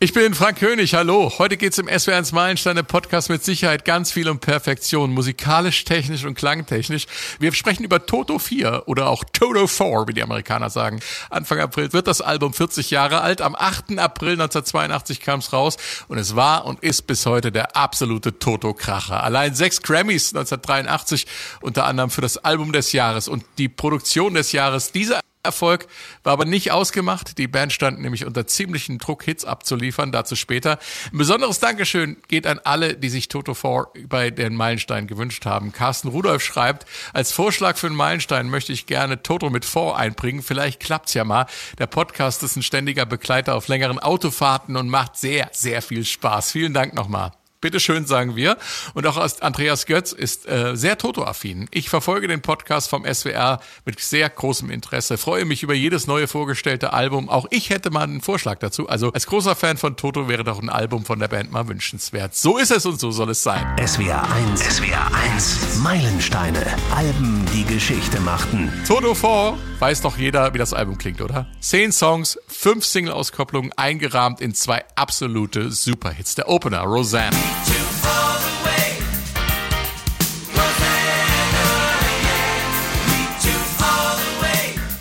Ich bin Frank König, hallo. Heute geht's im SWR1 Meilensteine Podcast mit Sicherheit ganz viel um Perfektion, musikalisch, technisch und klangtechnisch. Wir sprechen über Toto 4 oder auch Toto 4, wie die Amerikaner sagen. Anfang April wird das Album 40 Jahre alt. Am 8. April 1982 kam's raus und es war und ist bis heute der absolute Toto-Kracher. Allein sechs Grammys 1983, unter anderem für das Album des Jahres und die Produktion des Jahres. Diese Erfolg war aber nicht ausgemacht. Die Band stand nämlich unter ziemlichen Druck, Hits abzuliefern, dazu später. Ein besonderes Dankeschön geht an alle, die sich Toto 4 bei den Meilenstein gewünscht haben. Carsten Rudolf schreibt, als Vorschlag für einen Meilenstein möchte ich gerne Toto mit 4 einbringen. Vielleicht klappt's ja mal. Der Podcast ist ein ständiger Begleiter auf längeren Autofahrten und macht sehr, sehr viel Spaß. Vielen Dank nochmal. Bitteschön, sagen wir. Und auch Andreas Götz ist äh, sehr Toto-affin. Ich verfolge den Podcast vom SWR mit sehr großem Interesse, freue mich über jedes neue vorgestellte Album. Auch ich hätte mal einen Vorschlag dazu. Also als großer Fan von Toto wäre doch ein Album von der Band mal wünschenswert. So ist es und so soll es sein. SWR 1, SWR 1, Meilensteine, Alben, die Geschichte machten. Toto 4, weiß doch jeder, wie das Album klingt, oder? Zehn Songs, fünf Single-Auskopplungen, eingerahmt in zwei absolute Superhits. Der Opener, Roseanne.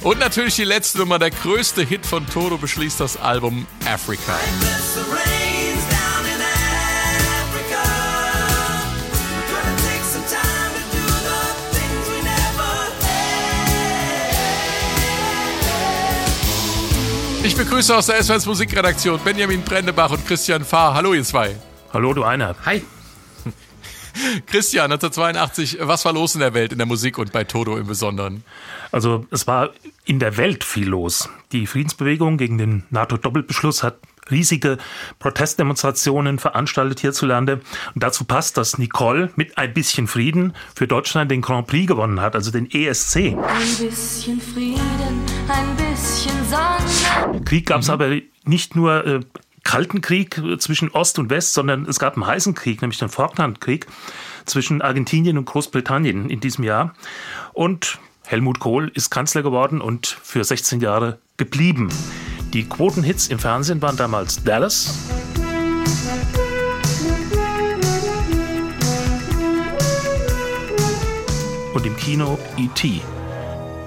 Und natürlich die letzte Nummer, der größte Hit von Toto beschließt das Album Africa. Ich begrüße aus der SWS Musikredaktion Benjamin Brendebach und Christian Fahr. Hallo ihr zwei. Hallo du einer. Hi. Christian, 1982, was war los in der Welt, in der Musik und bei Toto im Besonderen? Also es war in der Welt viel los. Die Friedensbewegung gegen den NATO-Doppelbeschluss hat riesige Protestdemonstrationen veranstaltet hierzulande. Und dazu passt, dass Nicole mit ein bisschen Frieden für Deutschland den Grand Prix gewonnen hat, also den ESC. Ein bisschen Frieden, ein bisschen Sonne. Krieg gab es mhm. aber nicht nur äh, Kalten Krieg zwischen Ost und West, sondern es gab einen heißen Krieg, nämlich den Falklandkrieg zwischen Argentinien und Großbritannien in diesem Jahr. Und Helmut Kohl ist Kanzler geworden und für 16 Jahre geblieben. Die Quotenhits im Fernsehen waren damals Dallas. Und im Kino E.T.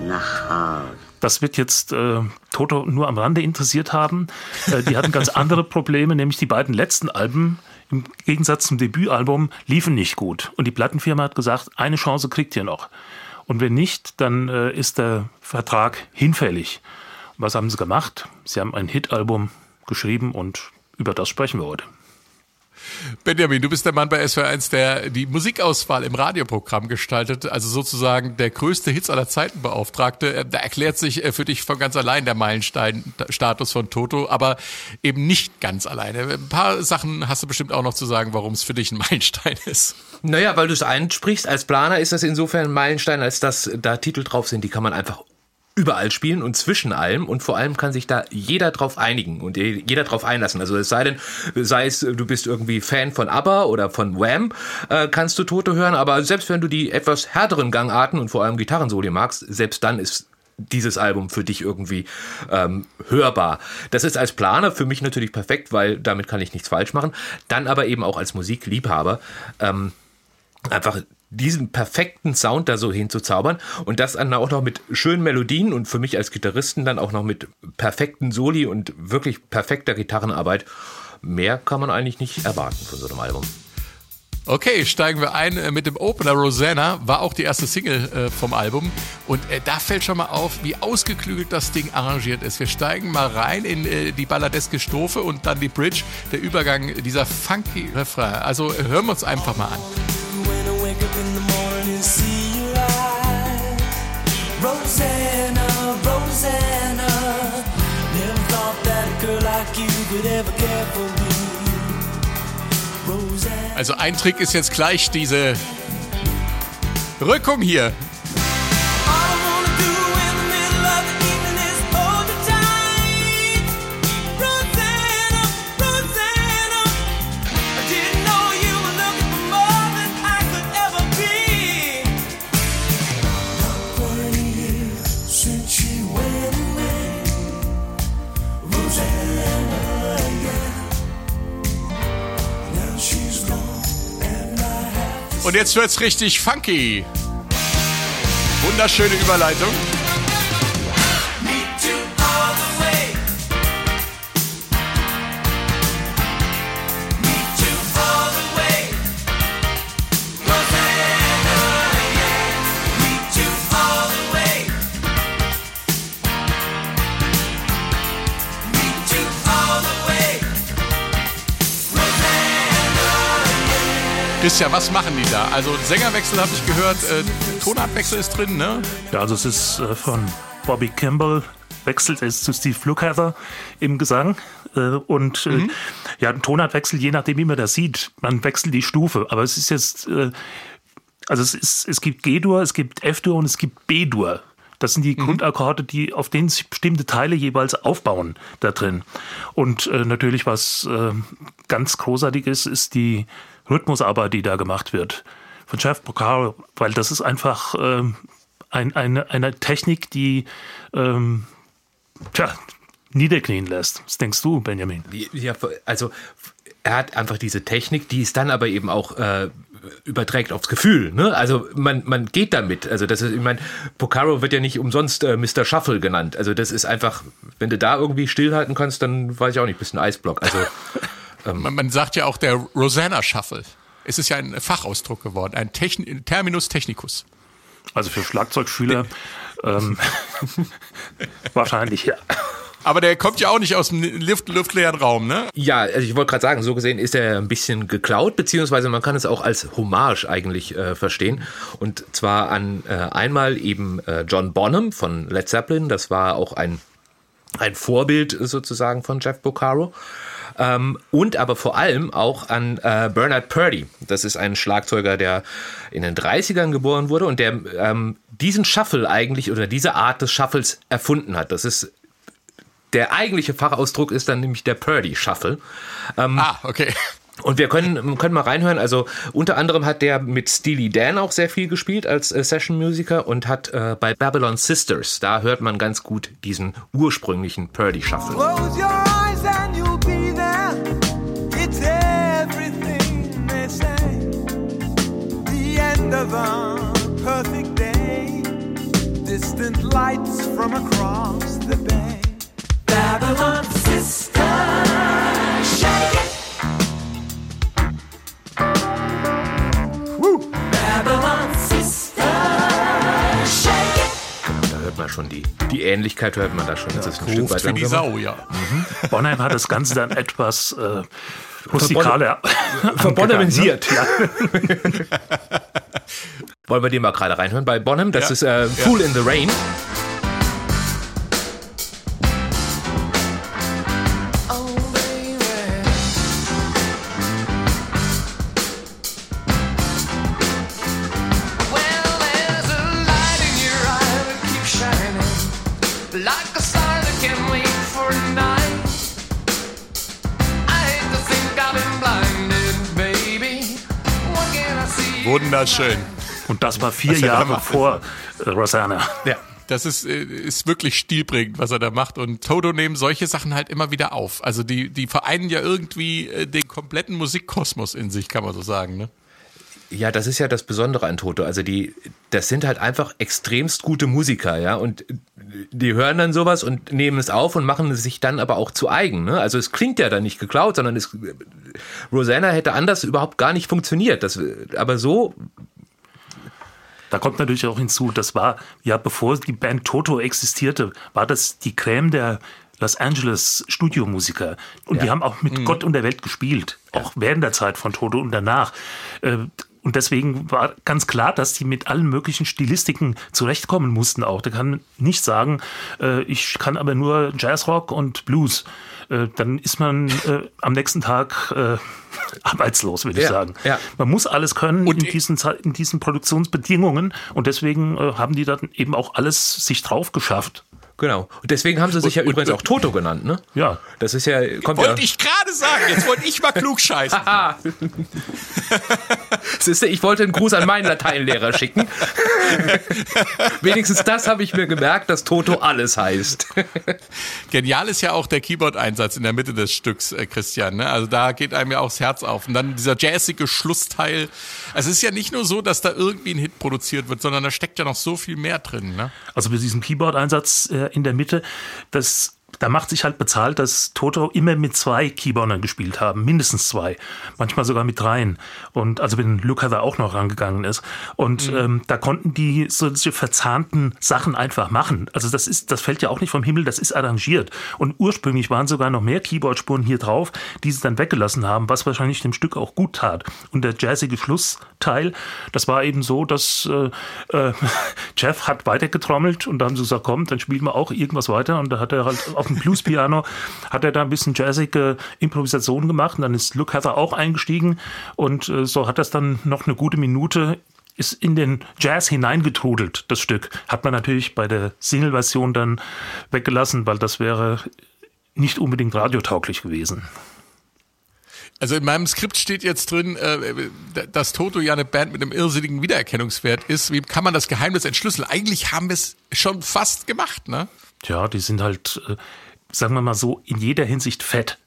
Nach Hause. Das wird jetzt äh, Toto nur am Rande interessiert haben. Äh, die hatten ganz andere Probleme, nämlich die beiden letzten Alben im Gegensatz zum Debütalbum liefen nicht gut. Und die Plattenfirma hat gesagt, eine Chance kriegt ihr noch. Und wenn nicht, dann äh, ist der Vertrag hinfällig. Was haben sie gemacht? Sie haben ein Hitalbum geschrieben und über das sprechen wir heute. Benjamin, du bist der Mann bei SWR1, der die Musikauswahl im Radioprogramm gestaltet, also sozusagen der größte Hits aller Zeiten Beauftragte. Äh, da erklärt sich äh, für dich von ganz allein der Meilenstein-Status von Toto, aber eben nicht ganz alleine. Ein paar Sachen hast du bestimmt auch noch zu sagen, warum es für dich ein Meilenstein ist. Naja, weil du es einsprichst, als Planer ist das insofern ein Meilenstein, als dass da Titel drauf sind, die kann man einfach überall spielen und zwischen allem und vor allem kann sich da jeder drauf einigen und jeder drauf einlassen. Also es sei denn, sei es du bist irgendwie Fan von ABBA oder von Wham, äh, kannst du Tote hören, aber selbst wenn du die etwas härteren Gangarten und vor allem Gitarrensoli magst, selbst dann ist dieses Album für dich irgendwie ähm, hörbar. Das ist als Planer für mich natürlich perfekt, weil damit kann ich nichts falsch machen. Dann aber eben auch als Musikliebhaber ähm, einfach diesen perfekten Sound da so hinzuzaubern und das dann auch noch mit schönen Melodien und für mich als Gitarristen dann auch noch mit perfekten Soli und wirklich perfekter Gitarrenarbeit. Mehr kann man eigentlich nicht erwarten von so einem Album. Okay, steigen wir ein äh, mit dem Opener. Rosanna war auch die erste Single äh, vom Album. Und äh, da fällt schon mal auf, wie ausgeklügelt das Ding arrangiert ist. Wir steigen mal rein in die balladeske Strophe und dann die Bridge, der Übergang dieser funky Refrain. Also hören wir uns einfach mal an. Also ein Trick ist jetzt gleich diese Rückung hier. Und jetzt wird's richtig funky. Wunderschöne Überleitung. Christian, was machen die da? Also Sängerwechsel habe ich gehört, äh, Tonartwechsel ist drin, ne? Ja, also es ist äh, von Bobby Campbell wechselt es zu Steve Lukather im Gesang. Äh, und äh, mhm. ja, ein Tonartwechsel, je nachdem, wie man das sieht, man wechselt die Stufe. Aber es ist jetzt, äh, also es, ist, es gibt G-Dur, es gibt F-Dur und es gibt B-Dur. Das sind die mhm. Grundakkorde, die, auf denen sich bestimmte Teile jeweils aufbauen da drin. Und äh, natürlich, was äh, ganz großartig ist, ist die Rhythmusarbeit, die da gemacht wird von Jeff Porcaro, weil das ist einfach ähm, ein, eine, eine Technik, die ähm, tja, niederknien lässt. Was denkst du, Benjamin? Ja, also er hat einfach diese Technik, die es dann aber eben auch äh, überträgt aufs Gefühl. Ne? Also man, man geht damit. Also das ist, ich meine, Pocaro wird ja nicht umsonst äh, Mr. Shuffle genannt. Also das ist einfach, wenn du da irgendwie stillhalten kannst, dann weiß ich auch nicht, bist ein Eisblock. Also ähm, man, man, sagt ja auch der Rosanna Shuffle. Es ist ja ein Fachausdruck geworden, ein Techn Terminus technicus. Also für Schlagzeugschüler ähm, wahrscheinlich, ja. Aber der kommt ja auch nicht aus dem Luft, luftleeren Raum, ne? Ja, also ich wollte gerade sagen, so gesehen ist er ein bisschen geklaut, beziehungsweise man kann es auch als Hommage eigentlich äh, verstehen. Und zwar an äh, einmal eben äh, John Bonham von Led Zeppelin, das war auch ein, ein Vorbild sozusagen von Jeff Boccaro. Ähm, und aber vor allem auch an äh, Bernard Purdy. Das ist ein Schlagzeuger, der in den 30ern geboren wurde und der ähm, diesen Shuffle eigentlich oder diese Art des Shuffles erfunden hat. Das ist der eigentliche Fachausdruck ist dann nämlich der Purdy Shuffle. Ähm, ah, okay. Und wir können, können mal reinhören. Also unter anderem hat der mit Steely Dan auch sehr viel gespielt als äh, Session-Musiker und hat äh, bei Babylon Sisters, da hört man ganz gut diesen ursprünglichen Purdy The end of a perfect day. Distant lights from across the bay. Babylon Sisters, shake it. hört man schon die, die Ähnlichkeit, hört man da schon. Das ja, ist ein Stück weit die Sau, ja. Mhm. Bonheim hat das Ganze dann etwas äh, rustikaler verbonnemisiert. Ja. Wollen wir den mal gerade reinhören bei Bonham? Das ja. ist äh, Fool in the Rain. Wunderschön. Und das war vier Jahre vor äh, Rosanna. Ja. Das ist, äh, ist wirklich stilprägend, was er da macht. Und Toto nehmen solche Sachen halt immer wieder auf. Also die, die vereinen ja irgendwie äh, den kompletten Musikkosmos in sich, kann man so sagen, ne? Ja, das ist ja das Besondere an Toto. Also die, das sind halt einfach extremst gute Musiker, ja. Und die hören dann sowas und nehmen es auf und machen es sich dann aber auch zu eigen. Ne? Also es klingt ja dann nicht geklaut, sondern es, Rosanna hätte anders überhaupt gar nicht funktioniert. Das, aber so. Da kommt natürlich auch hinzu, das war ja bevor die Band Toto existierte, war das die Creme der Los Angeles Studiomusiker. Und ja. die haben auch mit mhm. Gott und der Welt gespielt. Auch während der Zeit von Toto und danach. Und deswegen war ganz klar, dass die mit allen möglichen Stilistiken zurechtkommen mussten auch. Der kann nicht sagen, äh, ich kann aber nur Jazzrock und Blues. Äh, dann ist man äh, am nächsten Tag äh, arbeitslos, würde ja, ich sagen. Ja. Man muss alles können und in diesen, in diesen Produktionsbedingungen und deswegen äh, haben die dann eben auch alles sich drauf geschafft. Genau. Und deswegen haben sie sich und, ja und, übrigens auch Toto genannt, ne? Ja. Das ist ja. Kommt wollte ja. ich gerade sagen. Jetzt wollte ich mal klug scheißen. Siehste, ich wollte einen Gruß an meinen Lateinlehrer schicken. Wenigstens das habe ich mir gemerkt, dass Toto alles heißt. Genial ist ja auch der Keyboard-Einsatz in der Mitte des Stücks, äh, Christian. Ne? Also da geht einem ja auch das Herz auf. Und dann dieser jazzige Schlussteil. Es ist ja nicht nur so, dass da irgendwie ein Hit produziert wird, sondern da steckt ja noch so viel mehr drin. Ne? Also bei diesem Keyboard-Einsatz äh, in der Mitte, das da macht sich halt bezahlt, dass Toto immer mit zwei Keyboardern gespielt haben, mindestens zwei, manchmal sogar mit dreien. Und also wenn Luca da auch noch rangegangen ist. Und mhm. ähm, da konnten die solche verzahnten Sachen einfach machen. Also das ist, das fällt ja auch nicht vom Himmel, das ist arrangiert. Und ursprünglich waren sogar noch mehr Keyboardspuren hier drauf, die sie dann weggelassen haben, was wahrscheinlich dem Stück auch gut tat. Und der jazzige Schlussteil, das war eben so, dass äh, äh, Jeff hat weitergetrommelt und da haben sie gesagt, komm, dann spielen wir auch irgendwas weiter. Und da hat er halt auf dem Blues-Piano hat er da ein bisschen jazzige Improvisation gemacht und dann ist Luke Heather auch eingestiegen und äh, so hat das dann noch eine gute Minute ist in den Jazz hineingetrudelt, das Stück. Hat man natürlich bei der Single-Version dann weggelassen, weil das wäre nicht unbedingt radiotauglich gewesen. Also in meinem Skript steht jetzt drin, äh, dass Toto ja eine Band mit einem irrsinnigen Wiedererkennungswert ist. Wie kann man das Geheimnis entschlüsseln? Eigentlich haben wir es schon fast gemacht, ne? Tja, die sind halt, äh, sagen wir mal so, in jeder Hinsicht fett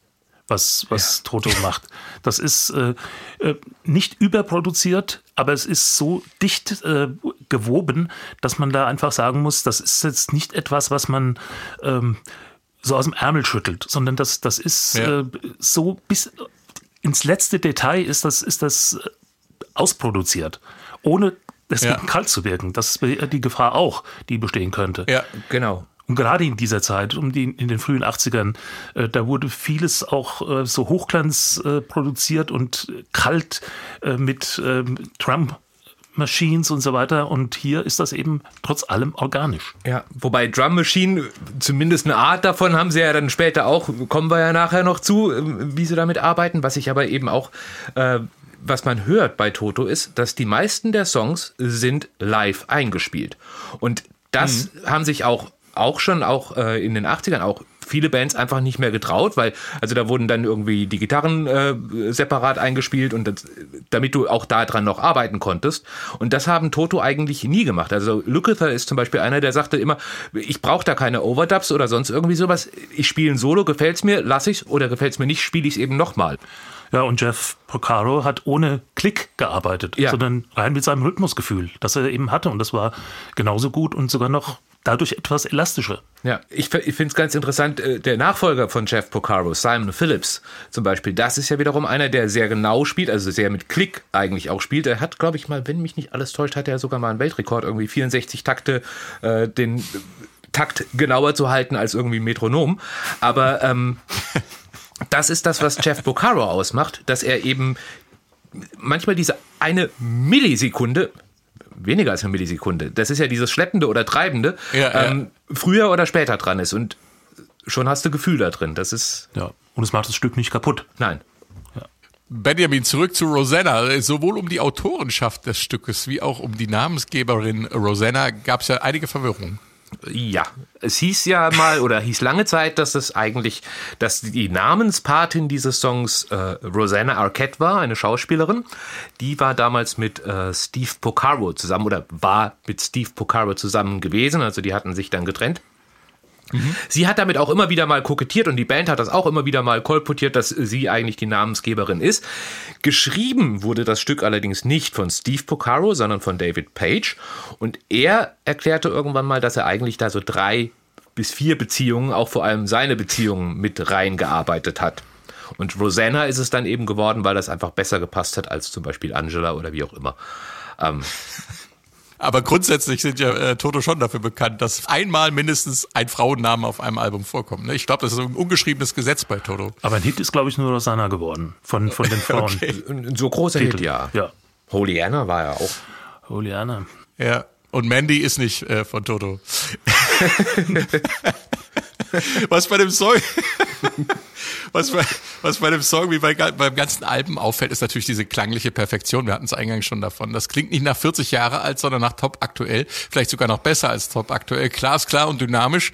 was, was ja. Toto macht. Das ist äh, äh, nicht überproduziert, aber es ist so dicht äh, gewoben, dass man da einfach sagen muss, das ist jetzt nicht etwas, was man ähm, so aus dem Ärmel schüttelt, sondern das, das ist ja. äh, so bis ins letzte Detail ist das, ist das äh, ausproduziert, ohne es ja. kalt zu wirken. Das ist die Gefahr auch, die bestehen könnte. Ja, genau. Und gerade in dieser Zeit, um die, in den frühen 80ern, äh, da wurde vieles auch äh, so Hochglanz äh, produziert und kalt äh, mit ähm, Trump Machines und so weiter. Und hier ist das eben trotz allem organisch. Ja, wobei Drum Machine, zumindest eine Art davon haben sie ja dann später auch, kommen wir ja nachher noch zu, äh, wie sie damit arbeiten. Was ich aber eben auch, äh, was man hört bei Toto ist, dass die meisten der Songs sind live eingespielt. Und das mhm. haben sich auch auch schon auch äh, in den 80ern auch viele Bands einfach nicht mehr getraut, weil also da wurden dann irgendwie die Gitarren äh, separat eingespielt und das, damit du auch daran noch arbeiten konntest. Und das haben Toto eigentlich nie gemacht. Also Lukather ist zum Beispiel einer, der sagte immer, ich brauche da keine Overdubs oder sonst irgendwie sowas. Ich spiele ein Solo, gefällt's mir, lass ich's oder gefällt's mir nicht, spiele ich's eben nochmal. Ja, und Jeff Porcaro hat ohne Klick gearbeitet, ja. sondern rein mit seinem Rhythmusgefühl, das er eben hatte. Und das war genauso gut und sogar noch dadurch etwas elastischer. Ja, ich, ich finde es ganz interessant, äh, der Nachfolger von Jeff Porcaro, Simon Phillips zum Beispiel, das ist ja wiederum einer, der sehr genau spielt, also sehr mit Klick eigentlich auch spielt. Er hat, glaube ich mal, wenn mich nicht alles täuscht, hat er sogar mal einen Weltrekord, irgendwie 64 Takte, äh, den Takt genauer zu halten als irgendwie ein Metronom. Aber ähm, das ist das, was Jeff Porcaro ausmacht, dass er eben manchmal diese eine Millisekunde weniger als eine Millisekunde. Das ist ja dieses Schleppende oder Treibende, ja, ähm, ja. früher oder später dran ist. Und schon hast du Gefühl da drin. Das ist. Ja. Und es macht das Stück nicht kaputt. Nein. Benjamin, zurück zu Rosanna. Sowohl um die Autorenschaft des Stückes wie auch um die Namensgeberin Rosanna gab es ja einige Verwirrungen. Ja, es hieß ja mal oder hieß lange Zeit, dass es eigentlich, dass die Namenspatin dieses Songs äh, Rosanna Arquette war, eine Schauspielerin. Die war damals mit äh, Steve Porcaro zusammen oder war mit Steve Porcaro zusammen gewesen. Also die hatten sich dann getrennt. Sie hat damit auch immer wieder mal kokettiert und die Band hat das auch immer wieder mal kolportiert, dass sie eigentlich die Namensgeberin ist. Geschrieben wurde das Stück allerdings nicht von Steve Porcaro, sondern von David Page. Und er erklärte irgendwann mal, dass er eigentlich da so drei bis vier Beziehungen, auch vor allem seine Beziehungen mit reingearbeitet hat. Und Rosanna ist es dann eben geworden, weil das einfach besser gepasst hat als zum Beispiel Angela oder wie auch immer. Ähm, aber grundsätzlich sind ja äh, Toto schon dafür bekannt, dass einmal mindestens ein Frauennamen auf einem Album vorkommt. Ne? Ich glaube, das ist ein ungeschriebenes Gesetz bei Toto. Aber ein Hit ist, glaube ich, nur Rosanna geworden von, von den Frauen. okay. Ein so großer Titel. Hit, ja. ja. Holy Anna war ja auch. Holy Anna. Ja. Und Mandy ist nicht äh, von Toto. Was bei dem Song, was bei, was bei dem Song wie bei, beim ganzen Alben auffällt, ist natürlich diese klangliche Perfektion. Wir hatten es eingangs schon davon. Das klingt nicht nach 40 Jahre alt, sondern nach top aktuell. Vielleicht sogar noch besser als top aktuell. Klar ist klar und dynamisch.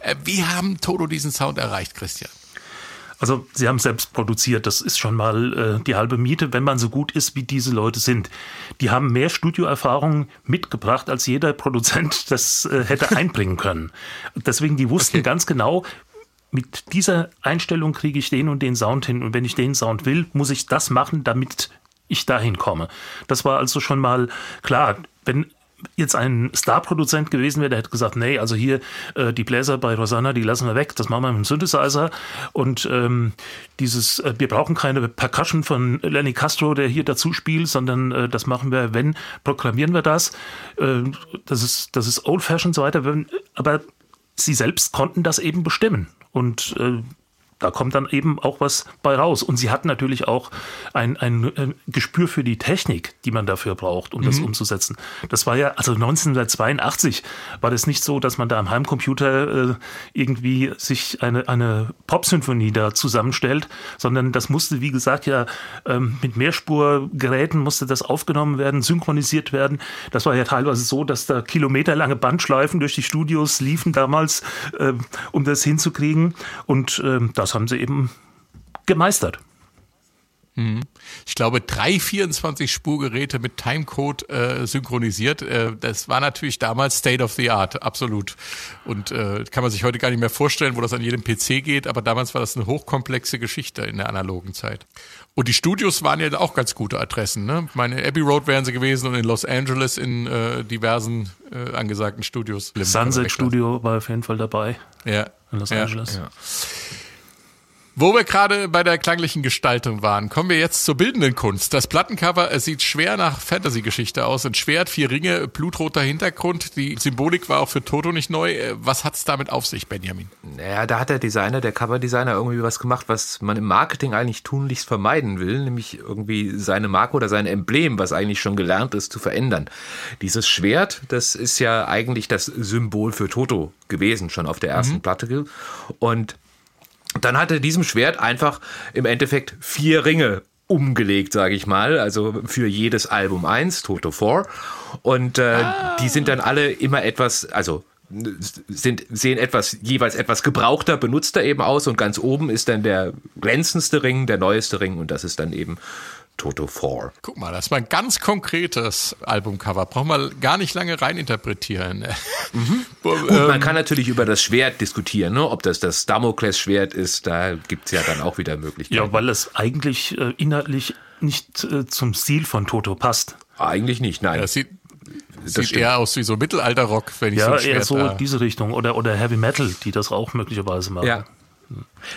Äh, wie haben Toto diesen Sound erreicht, Christian? Also sie haben selbst produziert, das ist schon mal äh, die halbe Miete, wenn man so gut ist, wie diese Leute sind. Die haben mehr Studioerfahrung mitgebracht, als jeder Produzent das äh, hätte einbringen können. Deswegen, die wussten okay. ganz genau, mit dieser Einstellung kriege ich den und den Sound hin. Und wenn ich den Sound will, muss ich das machen, damit ich dahin komme. Das war also schon mal klar. Wenn jetzt ein Star-Produzent gewesen wäre, der hätte gesagt, nee, also hier äh, die Bläser bei Rosanna, die lassen wir weg, das machen wir mit dem Synthesizer und ähm, dieses, äh, wir brauchen keine Percussion von Lenny Castro, der hier dazu spielt, sondern äh, das machen wir, wenn, programmieren wir das. Äh, das ist, das ist old-fashioned so weiter, aber sie selbst konnten das eben bestimmen und äh, da kommt dann eben auch was bei raus. Und sie hat natürlich auch ein, ein, Gespür für die Technik, die man dafür braucht, um mhm. das umzusetzen. Das war ja, also 1982 war das nicht so, dass man da am Heimcomputer äh, irgendwie sich eine, eine Popsymphonie da zusammenstellt, sondern das musste, wie gesagt, ja ähm, mit Mehrspurgeräten musste das aufgenommen werden, synchronisiert werden. Das war ja teilweise so, dass da kilometerlange Bandschleifen durch die Studios liefen damals, äh, um das hinzukriegen. Und äh, das das haben sie eben gemeistert. Mhm. Ich glaube, drei 24-Spurgeräte mit Timecode äh, synchronisiert. Äh, das war natürlich damals State of the Art, absolut. Und äh, kann man sich heute gar nicht mehr vorstellen, wo das an jedem PC geht, aber damals war das eine hochkomplexe Geschichte in der analogen Zeit. Und die Studios waren ja auch ganz gute Adressen. Ne? Meine Abbey Road wären sie gewesen und in Los Angeles in äh, diversen äh, angesagten Studios. Sunset Studio war auf jeden Fall dabei. Ja. In Los ja. Angeles. Ja. Wo wir gerade bei der klanglichen Gestaltung waren, kommen wir jetzt zur bildenden Kunst. Das Plattencover sieht schwer nach Fantasy-Geschichte aus. Ein Schwert, vier Ringe, blutroter Hintergrund. Die Symbolik war auch für Toto nicht neu. Was hat es damit auf sich, Benjamin? Naja, da hat der Designer, der Coverdesigner irgendwie was gemacht, was man im Marketing eigentlich tunlichst vermeiden will, nämlich irgendwie seine Marke oder sein Emblem, was eigentlich schon gelernt ist, zu verändern. Dieses Schwert, das ist ja eigentlich das Symbol für Toto gewesen, schon auf der ersten mhm. Platte. Und dann hat er diesem Schwert einfach im Endeffekt vier Ringe umgelegt, sage ich mal, also für jedes Album eins, Toto 4. Und äh, ah. die sind dann alle immer etwas, also sind, sehen etwas, jeweils etwas gebrauchter, benutzter eben aus und ganz oben ist dann der glänzendste Ring, der neueste Ring und das ist dann eben Toto 4. Guck mal, das war ein ganz konkretes Albumcover. Braucht man gar nicht lange reininterpretieren. Mhm. Gut, man ähm, kann natürlich über das Schwert diskutieren, ne? ob das das Damokles-Schwert ist. Da gibt es ja dann auch wieder Möglichkeiten. Ja, weil es eigentlich äh, inhaltlich nicht äh, zum Stil von Toto passt. Eigentlich nicht, nein. Ja, das sieht, das sieht eher aus wie so Mittelalter-Rock, wenn ich ja, so ein Schwert eher so da. diese Richtung. Oder, oder Heavy Metal, die das auch möglicherweise machen. Ja.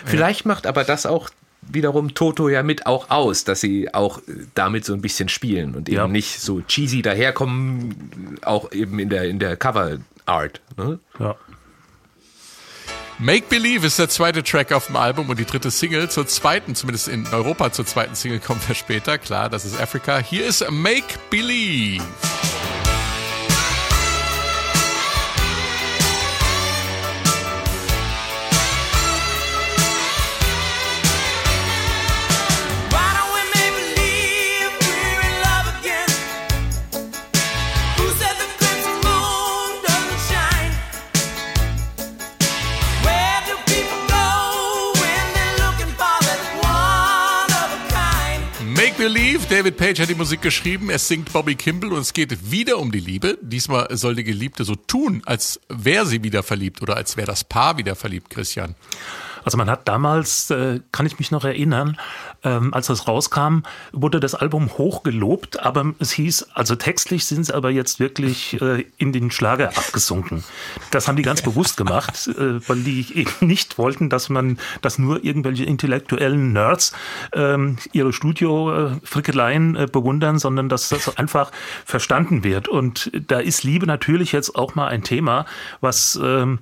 Vielleicht macht aber das auch wiederum Toto ja mit auch aus, dass sie auch damit so ein bisschen spielen und eben ja. nicht so cheesy daherkommen, auch eben in der, in der Cover Art. Ne? Ja. Make Believe ist der zweite Track auf dem Album und die dritte Single. Zur zweiten, zumindest in Europa zur zweiten Single kommen wir später. Klar, das ist Africa. Hier ist Make Believe. David Page hat die Musik geschrieben. Es singt Bobby Kimball und es geht wieder um die Liebe. Diesmal soll die Geliebte so tun, als wäre sie wieder verliebt oder als wäre das Paar wieder verliebt, Christian. Also man hat damals, äh, kann ich mich noch erinnern, ähm, als das rauskam, wurde das Album hochgelobt, aber es hieß, also textlich sind sie aber jetzt wirklich äh, in den Schlager abgesunken. Das haben die ganz bewusst gemacht, äh, weil die eben nicht wollten, dass man, dass nur irgendwelche intellektuellen Nerds ähm, ihre Studio-Frickeleien äh, bewundern, sondern dass das einfach verstanden wird. Und da ist Liebe natürlich jetzt auch mal ein Thema, was ähm,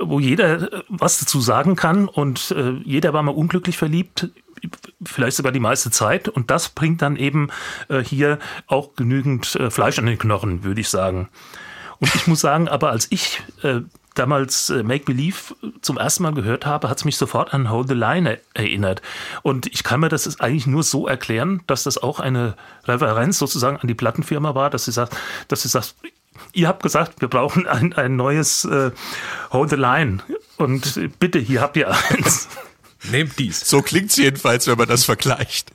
wo jeder was dazu sagen kann und äh, jeder war mal unglücklich verliebt, vielleicht sogar die meiste Zeit und das bringt dann eben äh, hier auch genügend äh, Fleisch an den Knochen, würde ich sagen. Und ich muss sagen, aber als ich äh, damals äh, Make Believe zum ersten Mal gehört habe, hat es mich sofort an Hold the Line erinnert. Und ich kann mir das eigentlich nur so erklären, dass das auch eine Referenz sozusagen an die Plattenfirma war, dass sie sagt, dass sie sagt, ihr habt gesagt, wir brauchen ein, ein neues äh, Hold the Line. Und bitte, hier habt ihr eins. Nehmt dies. So klingt's jedenfalls, wenn man das vergleicht.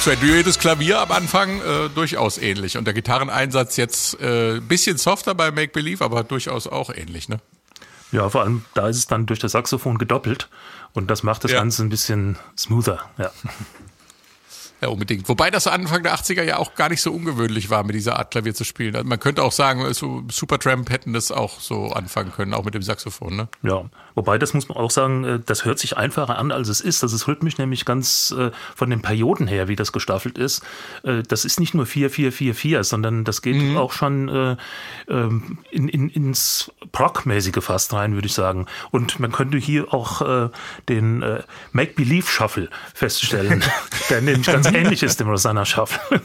Akzentuiertes Klavier am Anfang äh, durchaus ähnlich. Und der Gitarreneinsatz jetzt äh, bisschen softer bei Make Believe, aber durchaus auch ähnlich, ne? Ja, vor allem da ist es dann durch das Saxophon gedoppelt und das macht das Ja. Ganze ein bisschen smoother. Ja. Ja, unbedingt. Wobei das Anfang der 80er ja auch gar nicht so ungewöhnlich war, mit dieser Art Klavier zu spielen. Also man könnte auch sagen, so Supertramp hätten das auch so anfangen können, auch mit dem Saxophon, ne? Ja, wobei das muss man auch sagen, äh, das hört sich einfacher an, als es ist. Das ist rhythmisch nämlich ganz äh, von den Perioden her, wie das gestaffelt ist. Äh, Das ist nicht nur 4, 4, 4, 4, sondern das geht auch schon äh, ähm, in, in, ins Proc-mäßige fast rein, würde ich sagen. Und man könnte hier auch den Make-Believe-Shuffle feststellen, der nämlich ganz ähnlich ist dem Rosanna Shuffle.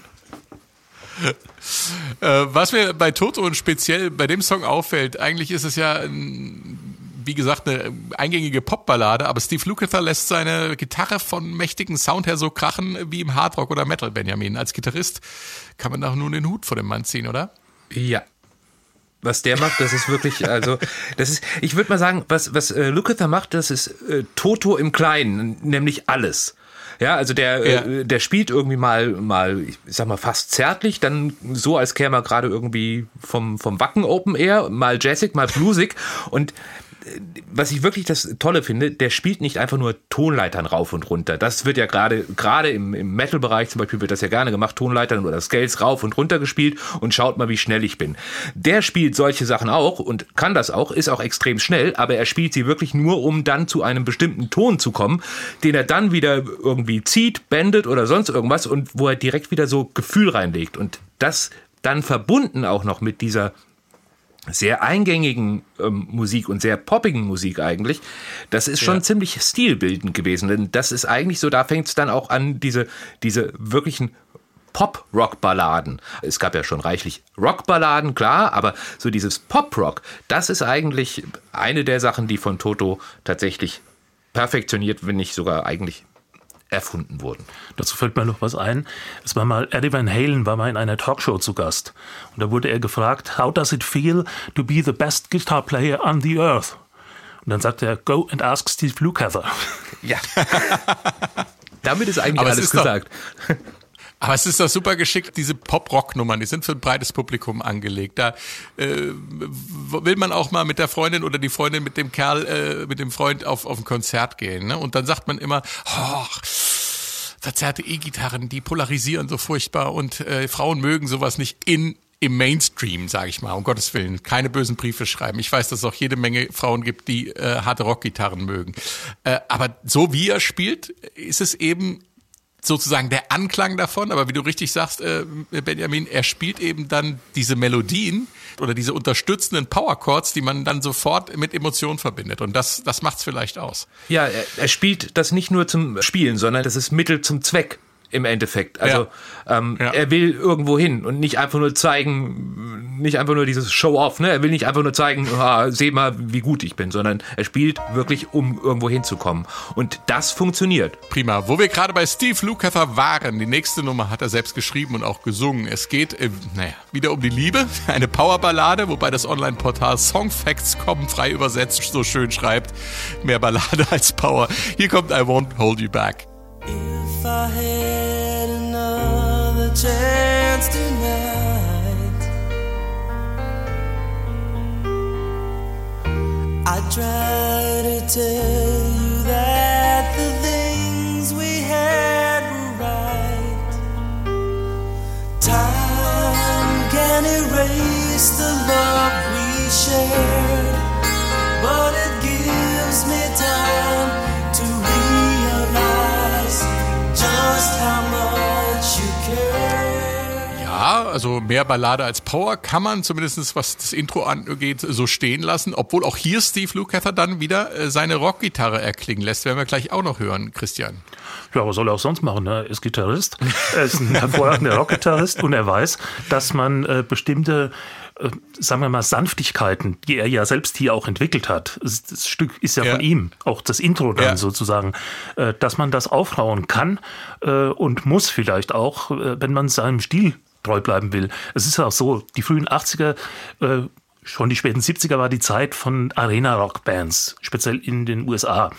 Äh, was mir bei Toto und speziell bei dem Song auffällt, eigentlich ist es ja, wie gesagt, eine eingängige Popballade, aber Steve Lukather lässt seine Gitarre von mächtigen Sound her so krachen wie im Hardrock oder Metal Benjamin. Als Gitarrist kann man doch nur den Hut vor dem Mann ziehen, oder? Ja. Was der macht, das ist wirklich, also, das ist, ich würde mal sagen, was, was äh, Lukather macht, das ist äh, Toto im Kleinen, nämlich alles. Ja, also der, Ja. äh, der spielt irgendwie mal, mal, ich sag mal, fast zärtlich, dann so, als käme er gerade irgendwie vom, vom Wacken Open Air, mal jazzig, mal bluesig und äh, was ich wirklich das Tolle finde, der spielt nicht einfach nur Tonleitern rauf und runter. Das wird ja gerade, gerade im, im Metal-Bereich zum Beispiel wird das ja gerne gemacht, Tonleitern oder Scales rauf und runter gespielt und schaut mal, wie schnell ich bin. Der spielt solche Sachen auch und kann das auch, ist auch extrem schnell, aber er spielt sie wirklich nur, um dann zu einem bestimmten Ton zu kommen, den er dann wieder irgendwie zieht, bändet oder sonst irgendwas und wo er direkt wieder so Gefühl reinlegt. Und das dann verbunden auch noch mit dieser sehr eingängigen ähm, Musik und sehr poppigen Musik eigentlich, das ist schon Ja. ziemlich stilbildend gewesen. Denn das ist eigentlich so, da fängt es dann auch an, diese, diese wirklichen Pop-Rock-Balladen. Es gab ja schon reichlich Rock-Balladen, klar, aber so dieses Pop-Rock, das ist eigentlich eine der Sachen, die von Toto tatsächlich perfektioniert, wenn nicht sogar eigentlich erfunden wurden. Dazu fällt mir noch was ein. Es war mal, Eddie Van Halen war mal in einer Talkshow zu Gast. Und da wurde er gefragt, how does it feel to be the best guitar player on the earth? Und dann sagte er, go and ask Steve Lukather. Ja. Damit ist eigentlich Aber es alles ist doch- gesagt. Aber es ist doch super geschickt, diese Pop-Rock-Nummern, die sind für ein breites Publikum angelegt. Da äh, will man auch mal mit der Freundin oder die Freundin mit dem Kerl, äh, mit dem Freund auf, auf ein Konzert gehen. Ne? Und dann sagt man immer, oh, verzerrte E-Gitarren, die polarisieren so furchtbar und äh, Frauen mögen sowas nicht in im Mainstream, sage ich mal, um Gottes Willen, keine bösen Briefe schreiben. Ich weiß, dass es auch jede Menge Frauen gibt, die äh, harte Rockgitarren mögen. Äh, aber so wie er spielt, ist es eben sozusagen der Anklang davon, aber wie du richtig sagst, äh, Benjamin, er spielt eben dann diese Melodien oder diese unterstützenden Powerchords, die man dann sofort mit Emotionen verbindet. Und das, das macht's vielleicht aus. Ja, er, er spielt das nicht nur zum Spielen, sondern das ist Mittel zum Zweck im Endeffekt. Also ähm, Ja. er will irgendwo hin und nicht einfach nur zeigen, nicht einfach nur dieses Show-off, ne? Er will nicht einfach nur zeigen, ah, seh mal, wie gut ich bin, sondern er spielt wirklich, um irgendwo hinzukommen. Und das funktioniert. Prima. Wo wir gerade bei Steve Lukather waren, die nächste Nummer hat er selbst geschrieben und auch gesungen. Es geht, äh, naja, wieder um die Liebe, eine Powerballade, wobei das Online-Portal Songfacts.com frei übersetzt so schön schreibt, mehr Ballade als Power. Hier kommt I Won't Hold You Back. If I had another chance tonight, I'd try to tell you that the things we had were right. Time can erase the love we shared, but it gives me time to realize just how. Ja, also mehr Ballade als Power, kann man zumindest was das Intro angeht, so stehen lassen, obwohl auch hier Steve Lukather dann wieder äh, seine Rockgitarre erklingen lässt, werden wir gleich auch noch hören, Christian. Ja, was soll er auch sonst machen? Ne? Er ist Gitarrist, er ist ein hervorragender Rockgitarrist und er weiß, dass man äh, bestimmte äh, sagen wir mal, Sanftigkeiten, die er ja selbst hier auch entwickelt hat. Das Stück ist ja, ja. von ihm, auch das Intro dann ja. sozusagen, dass man das aufrauen kann und muss vielleicht auch, wenn man seinem Stil treu bleiben will. Es ist ja auch so, die frühen 80er, schon die späten 70er war die Zeit von Arena-Rock-Bands, speziell in den USA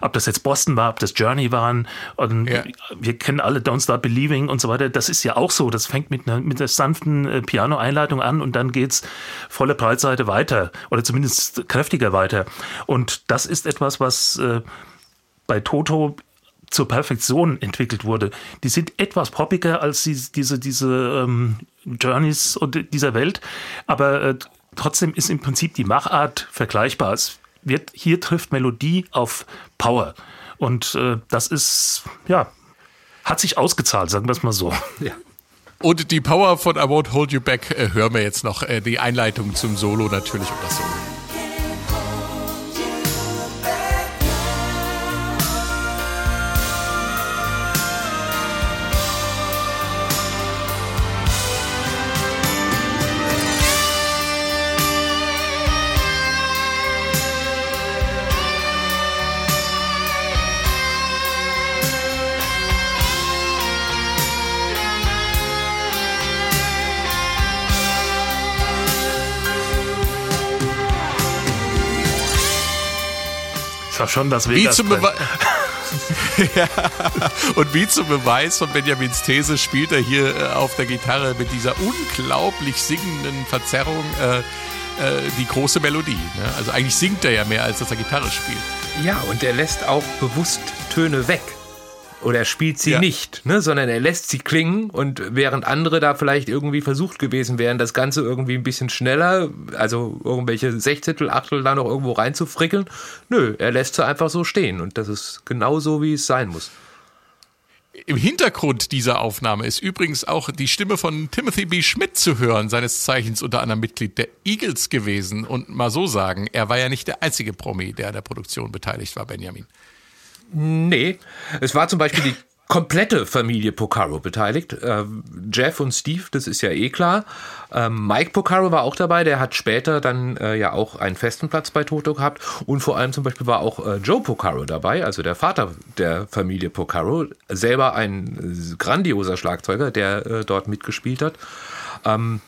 ob das jetzt Boston war, ob das Journey waren. Und ja. Wir kennen alle Don't Start Believing und so weiter. Das ist ja auch so. Das fängt mit einer, mit einer sanften äh, Piano-Einleitung an und dann geht's volle Breitseite weiter oder zumindest kräftiger weiter. Und das ist etwas, was äh, bei Toto zur Perfektion entwickelt wurde. Die sind etwas poppiger als die, diese, diese ähm, Journeys dieser Welt, aber äh, trotzdem ist im Prinzip die Machart vergleichbar. Es wird, hier trifft Melodie auf Power. Und äh, das ist, ja, hat sich ausgezahlt, sagen wir es mal so. Ja. Und die Power von I Won't Hold You Back äh, hören wir jetzt noch. Äh, die Einleitung zum Solo natürlich und das Solo. War schon das Vegas. Wie ja. Und wie zum Beweis von Benjamins These spielt er hier äh, auf der Gitarre mit dieser unglaublich singenden Verzerrung äh, äh, die große Melodie. Ne? Also eigentlich singt er ja mehr, als dass er Gitarre spielt. Ja, und er lässt auch bewusst Töne weg. Oder er spielt sie ja. nicht, ne, sondern er lässt sie klingen und während andere da vielleicht irgendwie versucht gewesen wären, das Ganze irgendwie ein bisschen schneller, also irgendwelche Sechzehntel, Achtel da noch irgendwo reinzufrickeln, nö, er lässt sie einfach so stehen und das ist genau so, wie es sein muss. Im Hintergrund dieser Aufnahme ist übrigens auch die Stimme von Timothy B. Schmidt zu hören, seines Zeichens unter anderem Mitglied der Eagles gewesen. Und mal so sagen, er war ja nicht der einzige Promi, der an der Produktion beteiligt war, Benjamin. Nee, es war zum Beispiel die komplette Familie Pocaro beteiligt. Äh, Jeff und Steve, das ist ja eh klar. Ähm, Mike Pocaro war auch dabei, der hat später dann äh, ja auch einen festen Platz bei Toto gehabt. Und vor allem zum Beispiel war auch äh, Joe Pocaro dabei, also der Vater der Familie Pocaro, selber ein grandioser Schlagzeuger, der äh, dort mitgespielt hat. Ähm,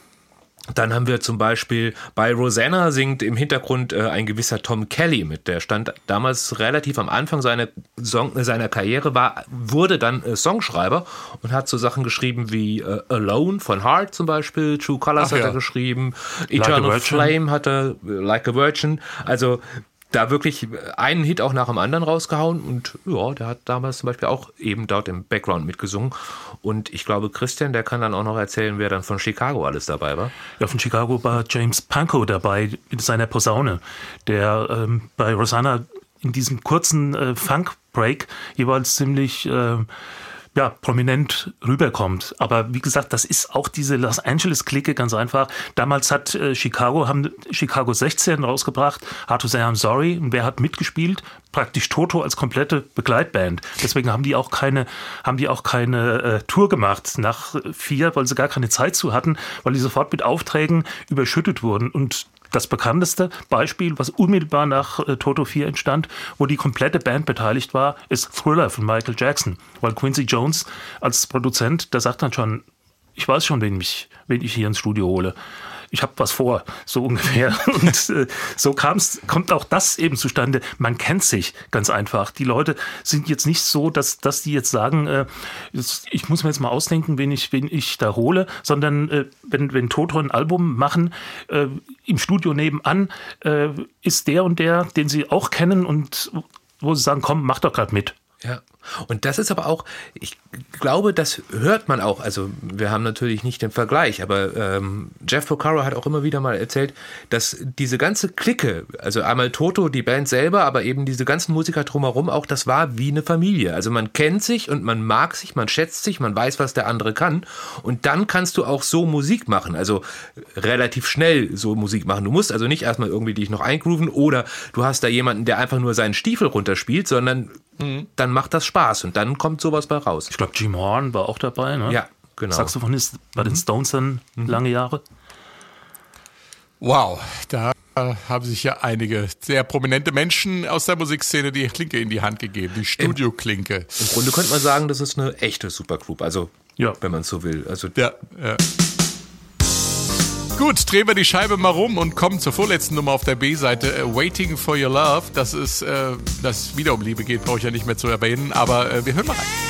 dann haben wir zum Beispiel bei Rosanna singt im Hintergrund äh, ein gewisser Tom Kelly mit. Der stand damals relativ am Anfang seiner, Song, seiner Karriere, war, wurde dann äh, Songschreiber und hat so Sachen geschrieben wie äh, Alone von Heart zum Beispiel, True Colors Ach, hat ja. er geschrieben, Eternal like Flame hat er, äh, Like a Virgin. Also da wirklich einen Hit auch nach dem anderen rausgehauen und ja, der hat damals zum Beispiel auch eben dort im Background mitgesungen. Und ich glaube, Christian, der kann dann auch noch erzählen, wer dann von Chicago alles dabei war. Ja, von Chicago war James Pankow dabei mit seiner Posaune, der ähm, bei Rosanna in diesem kurzen äh, Funk-Break jeweils ziemlich äh, ja, prominent rüberkommt. Aber wie gesagt, das ist auch diese Los Angeles-Clique ganz einfach. Damals hat äh, Chicago, haben Chicago 16 rausgebracht, Hard to Say I'm Sorry. Und wer hat mitgespielt? Praktisch Toto als komplette Begleitband. Deswegen haben die auch keine, haben die auch keine äh, Tour gemacht nach vier, weil sie gar keine Zeit zu hatten, weil die sofort mit Aufträgen überschüttet wurden. Und das bekannteste Beispiel, was unmittelbar nach äh, Toto 4 entstand, wo die komplette Band beteiligt war, ist Thriller von Michael Jackson. Weil Quincy Jones als Produzent, der sagt dann schon, ich weiß schon, wen, mich, wen ich hier ins Studio hole ich habe was vor, so ungefähr. Und äh, so kam's, kommt auch das eben zustande. Man kennt sich ganz einfach. Die Leute sind jetzt nicht so, dass, dass die jetzt sagen, äh, ich muss mir jetzt mal ausdenken, wen ich, wen ich da hole, sondern äh, wenn, wenn Toto ein Album machen, äh, im Studio nebenan äh, ist der und der, den sie auch kennen und wo sie sagen, komm, mach doch gerade mit. Ja. Und das ist aber auch, ich glaube, das hört man auch. Also wir haben natürlich nicht den Vergleich, aber ähm, Jeff Porcaro hat auch immer wieder mal erzählt, dass diese ganze Clique, also einmal Toto, die Band selber, aber eben diese ganzen Musiker drumherum auch, das war wie eine Familie. Also man kennt sich und man mag sich, man schätzt sich, man weiß, was der andere kann. Und dann kannst du auch so Musik machen, also relativ schnell so Musik machen. Du musst also nicht erstmal irgendwie dich noch eingrooven oder du hast da jemanden, der einfach nur seinen Stiefel runterspielt, sondern dann macht das Spaß und dann kommt sowas bei raus. Ich glaube, Jim Horn war auch dabei, ne? Ja, genau. Saxophonist bei den Stones dann lange Jahre. Wow, da haben sich ja einige sehr prominente Menschen aus der Musikszene die Klinke in die Hand gegeben, die Studioklinke. Im Grunde könnte man sagen, das ist eine echte Supergroup, also Ja. wenn man es so will. Also Ja, ja. Gut, drehen wir die Scheibe mal rum und kommen zur vorletzten Nummer auf der B-Seite. Äh, Waiting for Your Love. Das ist, äh, das wieder um Liebe geht, brauche ich ja nicht mehr zu erwähnen, aber äh, wir hören mal rein.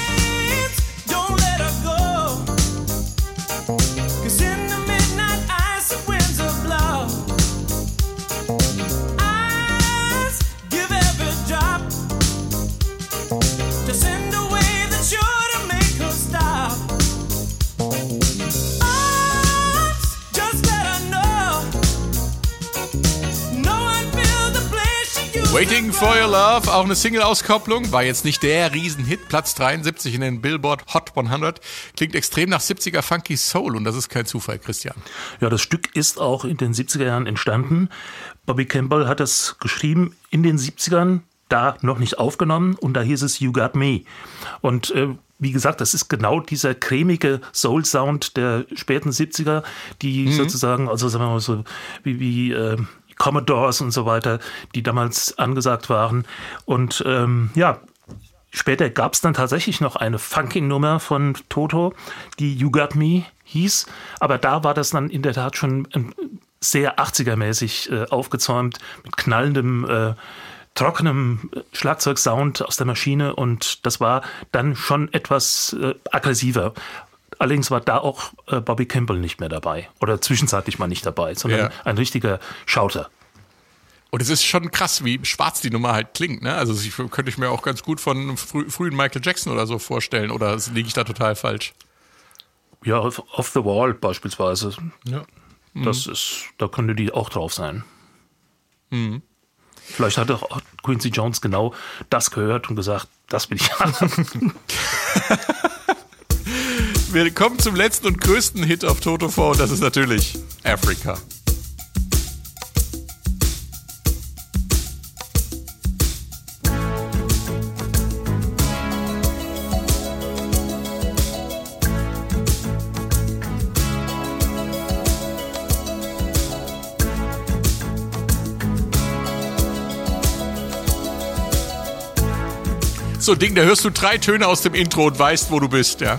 Waiting for Your Love, auch eine Single-Auskopplung, war jetzt nicht der Riesenhit, Platz 73 in den Billboard Hot 100, klingt extrem nach 70er Funky Soul und das ist kein Zufall, Christian. Ja, das Stück ist auch in den 70er Jahren entstanden. Bobby Campbell hat das geschrieben in den 70ern, da noch nicht aufgenommen und da hieß es You Got Me. Und äh, wie gesagt, das ist genau dieser cremige Soul-Sound der späten 70er, die sozusagen, also sagen wir mal so, wie, wie äh, Commodores und so weiter, die damals angesagt waren. Und ähm, ja, Später gab es dann tatsächlich noch eine Funky-Nummer von Toto, die You Got Me hieß. Aber da war das dann in der Tat schon ähm, sehr 80er-mäßig äh, aufgezäumt, mit knallendem, äh, trockenem äh, Schlagzeugsound aus der Maschine. Und das war dann schon etwas äh, aggressiver. Allerdings war da auch äh, Bobby Campbell nicht mehr dabei. Oder zwischenzeitlich mal nicht dabei, sondern Ja. ein richtiger Schauter. Und es ist schon krass, wie schwarz die Nummer halt klingt. Ne? Also ich, könnte ich mir auch ganz gut von frü frühen Michael Jackson oder so vorstellen. Oder liege ich da total falsch? Ja, off the Wall beispielsweise. Ja. Das ist, da könnte die auch drauf sein. Vielleicht hat auch Quincy Jones genau das gehört und gesagt, das will ich haben. Wir kommen zum letzten und größten Hit auf Toto 4 und das ist natürlich Africa. So ein Ding, da hörst du drei Töne aus dem Intro und weißt, wo du bist, ja.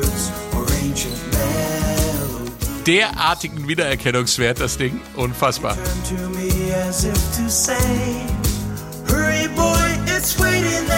Derartigen Wiedererkennungswert, das Ding. Unfassbar. Hurry, boy, it's waiting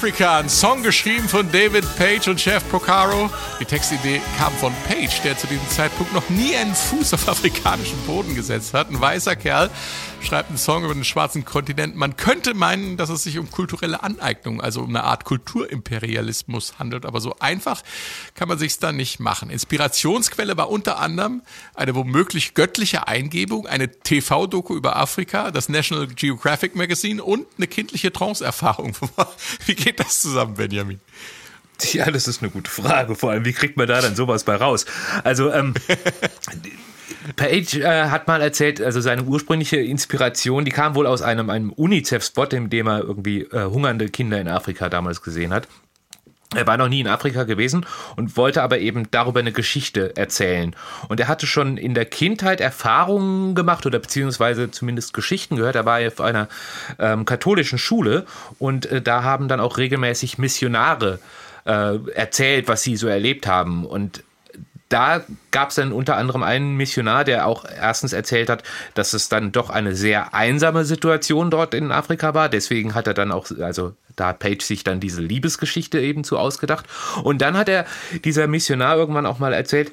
Africa. Ein Song geschrieben von David Page und Jeff Procaro. Die Textidee kam von Page, der zu diesem Zeitpunkt noch nie einen Fuß auf afrikanischen Boden gesetzt hat. Ein weißer Kerl schreibt einen Song über den schwarzen Kontinent. Man könnte meinen, dass es sich um kulturelle Aneignung, also um eine Art Kulturimperialismus handelt, aber so einfach kann man sich's dann nicht machen. Inspirationsquelle war unter anderem eine womöglich göttliche Eingebung, eine TV-Doku über Afrika, das National Geographic Magazine und eine kindliche Trance-Erfahrung. Wie geht das zusammen, Benjamin? Ja, das ist eine gute Frage. Vor allem, wie kriegt man da dann sowas bei raus? Also, ähm, Page äh, hat mal erzählt, also seine ursprüngliche Inspiration, die kam wohl aus einem, einem UNICEF-Spot, in dem er irgendwie äh, hungernde Kinder in Afrika damals gesehen hat. Er war noch nie in Afrika gewesen und wollte aber eben darüber eine Geschichte erzählen. Und er hatte schon in der Kindheit Erfahrungen gemacht oder beziehungsweise zumindest Geschichten gehört. Er war auf einer ähm, katholischen Schule und äh, da haben dann auch regelmäßig Missionare äh, erzählt, was sie so erlebt haben. Und da gab es dann unter anderem einen Missionar, der auch erstens erzählt hat, dass es dann doch eine sehr einsame Situation dort in Afrika war. Deswegen hat er dann auch, also da hat Page sich dann diese Liebesgeschichte eben zu ausgedacht. Und dann hat er, dieser Missionar irgendwann auch mal erzählt,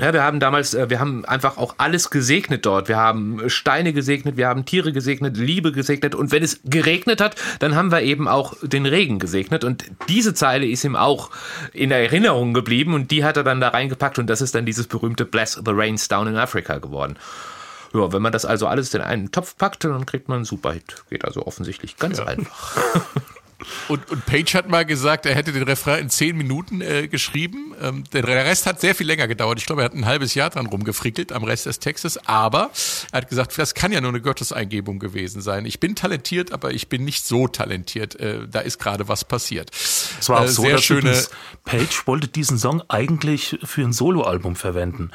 ja, wir haben damals, äh, wir haben einfach auch alles gesegnet dort. Wir haben Steine gesegnet, wir haben Tiere gesegnet, Liebe gesegnet. Und wenn es geregnet hat, dann haben wir eben auch den Regen gesegnet. Und diese Zeile ist ihm auch in Erinnerung geblieben und die hat er dann da reingepackt und das ist dann dieses berühmte Bless the Rains Down in Africa geworden. Ja, wenn man das also alles in einen Topf packt, dann kriegt man einen Superhit. Geht also offensichtlich ganz einfach. Und, und Page hat mal gesagt, er hätte den Refrain in zehn Minuten äh, geschrieben. Ähm, der Rest hat sehr viel länger gedauert. Ich glaube, er hat ein halbes Jahr dran rumgefrickelt am Rest des Textes. Aber er hat gesagt, das kann ja nur eine Gotteseingebung gewesen sein. Ich bin talentiert, aber ich bin nicht so talentiert. Äh, da ist gerade was passiert. Es war auch Äh, so, sehr dass schöne. Page wollte diesen Song eigentlich für ein Soloalbum verwenden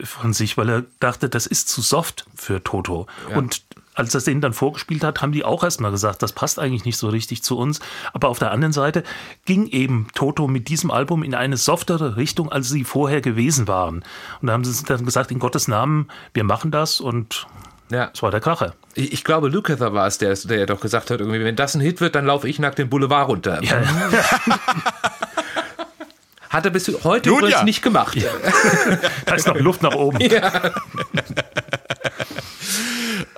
äh, von sich, weil er dachte, das ist zu soft für Toto. Und als er den dann vorgespielt hat, haben die auch erstmal gesagt, das passt eigentlich nicht so richtig zu uns. Aber auf der anderen Seite ging eben Toto mit diesem Album in eine softere Richtung, als sie vorher gewesen waren. Und da haben sie dann gesagt, in Gottes Namen, wir machen das und Ja. es war der Kracher. Ich, ich glaube, Lukather war es, der, der doch gesagt hat, irgendwie, wenn das ein Hit wird, dann laufe ich nackt den Boulevard runter. Hat er bis heute Nun übrigens ja. nicht gemacht. Da ist noch Luft nach oben.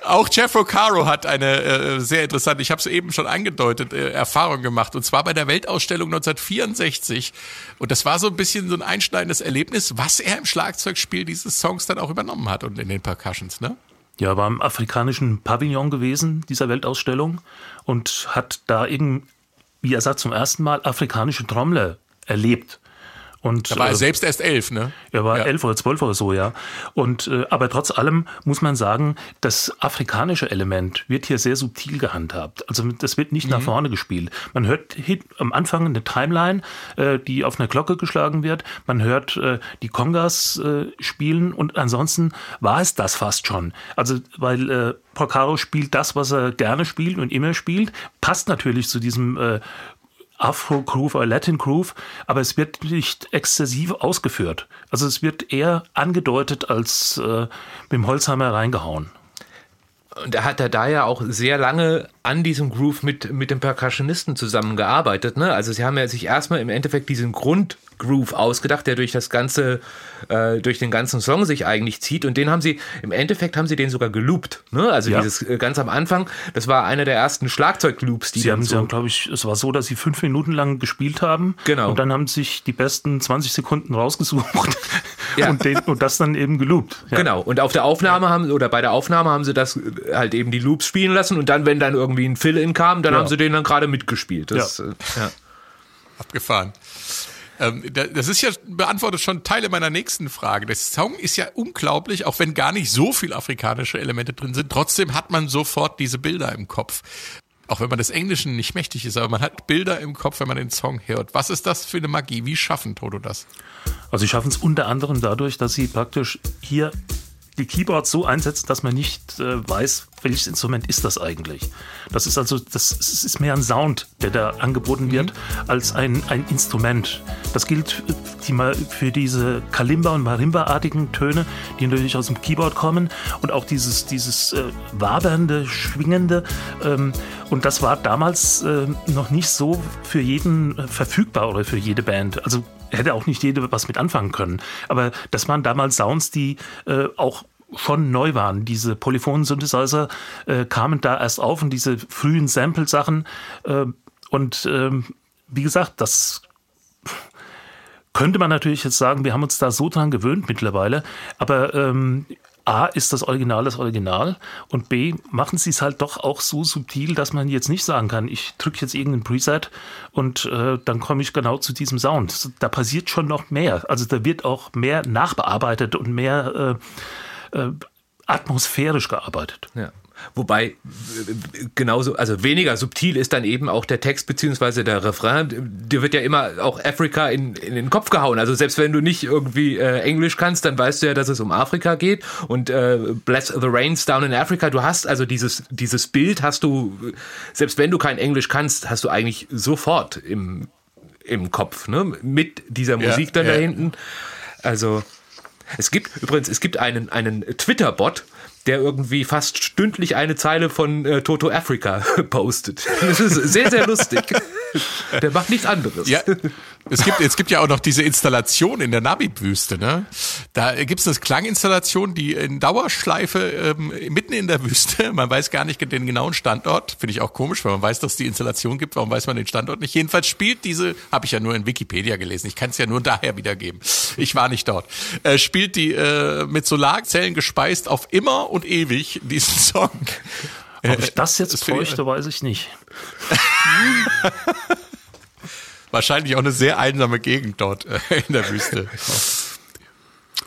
Auch Jeff Caro hat eine äh, sehr interessante, ich habe es eben schon angedeutet, äh, Erfahrung gemacht. Und zwar bei der Weltausstellung 1964. Und das war so ein bisschen so ein einschneidendes Erlebnis, was er im Schlagzeugspiel dieses Songs dann auch übernommen hat und in den Percussions, ne? Ja, war im afrikanischen Pavillon gewesen, dieser Weltausstellung, und hat da eben, wie er sagt, zum ersten Mal afrikanische Trommler erlebt. Und, Da war äh, er selbst erst elf, ne? er war Ja. elf oder zwölf oder so, ja. Und äh, aber trotz allem muss man sagen, das afrikanische Element wird hier sehr subtil gehandhabt. Also das wird nicht Mhm. nach vorne gespielt. Man hört hit, am Anfang eine Timeline, äh, die auf einer Glocke geschlagen wird. Man hört äh, die Congas äh, spielen und ansonsten war es das fast schon. Also weil äh, Porcaro spielt das, was er gerne spielt und immer spielt, passt natürlich zu diesem äh, Afro-Groove oder Latin-Groove, aber es wird nicht exzessiv ausgeführt. Also es wird eher angedeutet als äh, mit dem Holzhammer reingehauen. Und er hat er da ja auch sehr lange an diesem Groove mit, mit dem Percussionisten zusammengearbeitet. Ne? Also sie haben ja sich erstmal im Endeffekt diesen Grundgroove ausgedacht, der durch das ganze, äh, durch den ganzen Song sich eigentlich zieht. Und den haben sie, im Endeffekt haben sie den sogar geloopt. Ne? Also Ja. dieses äh, ganz am Anfang, das war einer der ersten Schlagzeugloops, die Sie haben, sie so haben glaube ich, es war so, dass sie fünf Minuten lang gespielt haben. Genau. Und dann haben sie sich die besten 20 Sekunden rausgesucht Ja. und, den, und das dann eben geloopt. Ja. Genau. Und auf der Aufnahme haben, oder bei der Aufnahme haben sie das äh, halt eben die Loops spielen lassen und dann, wenn dann irgendwie ein Fill-In kam, dann Ja. haben sie den dann gerade mitgespielt. Das, Ja. äh, ja. Abgefahren. Ähm, da- das ist ja beantwortet schon Teile meiner nächsten Frage. Der Song ist ja unglaublich, auch wenn gar nicht so viel afrikanische Elemente drin sind. Trotzdem hat man sofort diese Bilder im Kopf. Auch wenn man des Englischen nicht mächtig ist, aber man hat Bilder im Kopf, wenn man den Song hört. Was ist das für eine Magie? Wie schaffen Toto das? Also sie schaffen es unter anderem dadurch, dass sie praktisch hier die Keyboards so einsetzen, dass man nicht äh, weiß, welches Instrument ist das eigentlich. Das ist also, das ist mehr ein Sound, der da angeboten wird, als ein, ein Instrument. Das gilt die, für diese Kalimba- und Marimba-artigen Töne, die natürlich aus dem Keyboard kommen und auch dieses, dieses äh, wabernde, schwingende. Ähm, und das war damals äh, noch nicht so für jeden äh, verfügbar oder für jede Band. Also hätte auch nicht jede was mit anfangen können. Aber das waren damals Sounds, die äh, auch schon neu waren. Diese Polyphonen-Synthesizer äh, kamen da erst auf und diese frühen Sample-Sachen. Äh, und ähm, wie gesagt, das könnte man natürlich jetzt sagen, wir haben uns da so dran gewöhnt mittlerweile. Aber ähm, A, ist das Original das Original und B, machen sie es halt doch auch so subtil, dass man jetzt nicht sagen kann, ich drücke jetzt irgendein Preset und äh, dann komme ich genau zu diesem Sound. Da passiert schon noch mehr. Also da wird auch mehr nachbearbeitet und mehr äh, äh, atmosphärisch gearbeitet. Ja. Wobei äh, genauso, also weniger subtil ist dann eben auch der Text beziehungsweise der Refrain. Dir wird ja immer auch Afrika in, in den Kopf gehauen. Also selbst wenn du nicht irgendwie äh, Englisch kannst, dann weißt du ja, dass es um Afrika geht und äh, Bless the Rains down in Africa. Du hast also dieses, dieses Bild hast du, selbst wenn du kein Englisch kannst, hast du eigentlich sofort im, im Kopf, ne? Mit dieser Ja, Musik dann da ja. hinten. Also es gibt übrigens, es gibt einen, einen Twitter-Bot, der irgendwie fast stündlich eine Zeile von äh, Toto Africa postet. Das ist sehr, sehr lustig. Der macht nichts anderes. Ja, es gibt, es gibt ja auch noch diese Installation in der Namib-Wüste, ne? Da gibt es eine Klanginstallation, die in Dauerschleife ähm, mitten in der Wüste, man weiß gar nicht den genauen Standort, finde ich auch komisch, weil man weiß, dass es die Installation gibt, warum weiß man den Standort nicht? Jedenfalls spielt diese, habe ich ja nur in Wikipedia gelesen, ich kann es ja nur daher wiedergeben, ich war nicht dort, äh, spielt die äh, mit Solarzellen gespeist auf immer und ewig diesen Song. Ob ich das jetzt das bräuchte, weiß ich nicht. Wahrscheinlich auch eine sehr einsame Gegend dort äh, in der Wüste.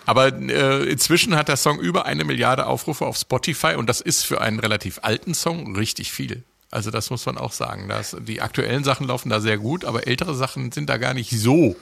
Aber äh, inzwischen hat der Song über eine Milliarde Aufrufe auf Spotify und das ist für einen relativ alten Song richtig viel. Also das muss man auch sagen. Das, die aktuellen Sachen laufen da sehr gut, aber ältere Sachen sind da gar nicht so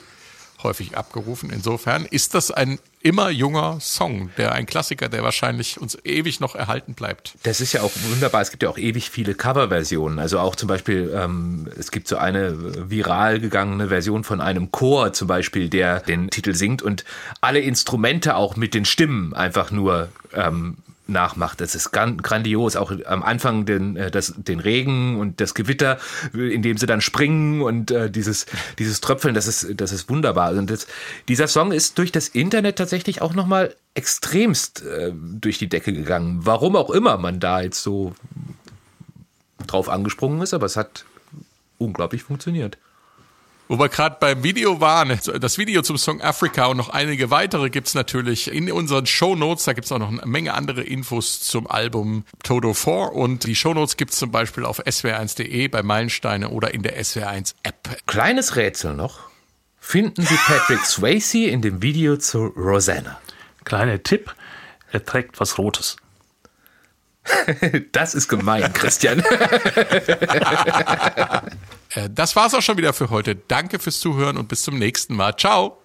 häufig abgerufen. Insofern ist das ein immer junger Song, der ein Klassiker, der wahrscheinlich uns ewig noch erhalten bleibt. Das ist ja auch wunderbar. Es gibt ja auch ewig viele Coverversionen. Also auch zum Beispiel, ähm, es gibt so eine viral gegangene Version von einem Chor zum Beispiel, der den Titel singt und alle Instrumente auch mit den Stimmen einfach nur ähm, nachmacht. Das ist gran grandios. Auch am Anfang den, äh, das, den Regen und das Gewitter, in dem sie dann springen und äh, dieses, dieses Tröpfeln, das ist, das ist wunderbar. Und das, dieser Song ist durch das Internet tatsächlich auch nochmal extremst äh, durch die Decke gegangen. Warum auch immer man da jetzt so drauf angesprungen ist, aber es hat unglaublich funktioniert. Wo wir gerade beim Video waren, das Video zum Song Africa und noch einige weitere gibt's natürlich in unseren Show Notes. Da gibt's auch noch eine Menge andere Infos zum Album Toto 4 und die Show Notes gibt's zum Beispiel auf swr1.de bei Meilensteine oder in der SWR1 App. Kleines Rätsel noch. Finden Sie Patrick Swayze in dem Video zu Rosanna? Kleiner Tipp, er trägt was Rotes. Das ist gemein, Christian. Äh, Das war's auch schon wieder für heute. Danke fürs Zuhören und bis zum nächsten Mal. Ciao!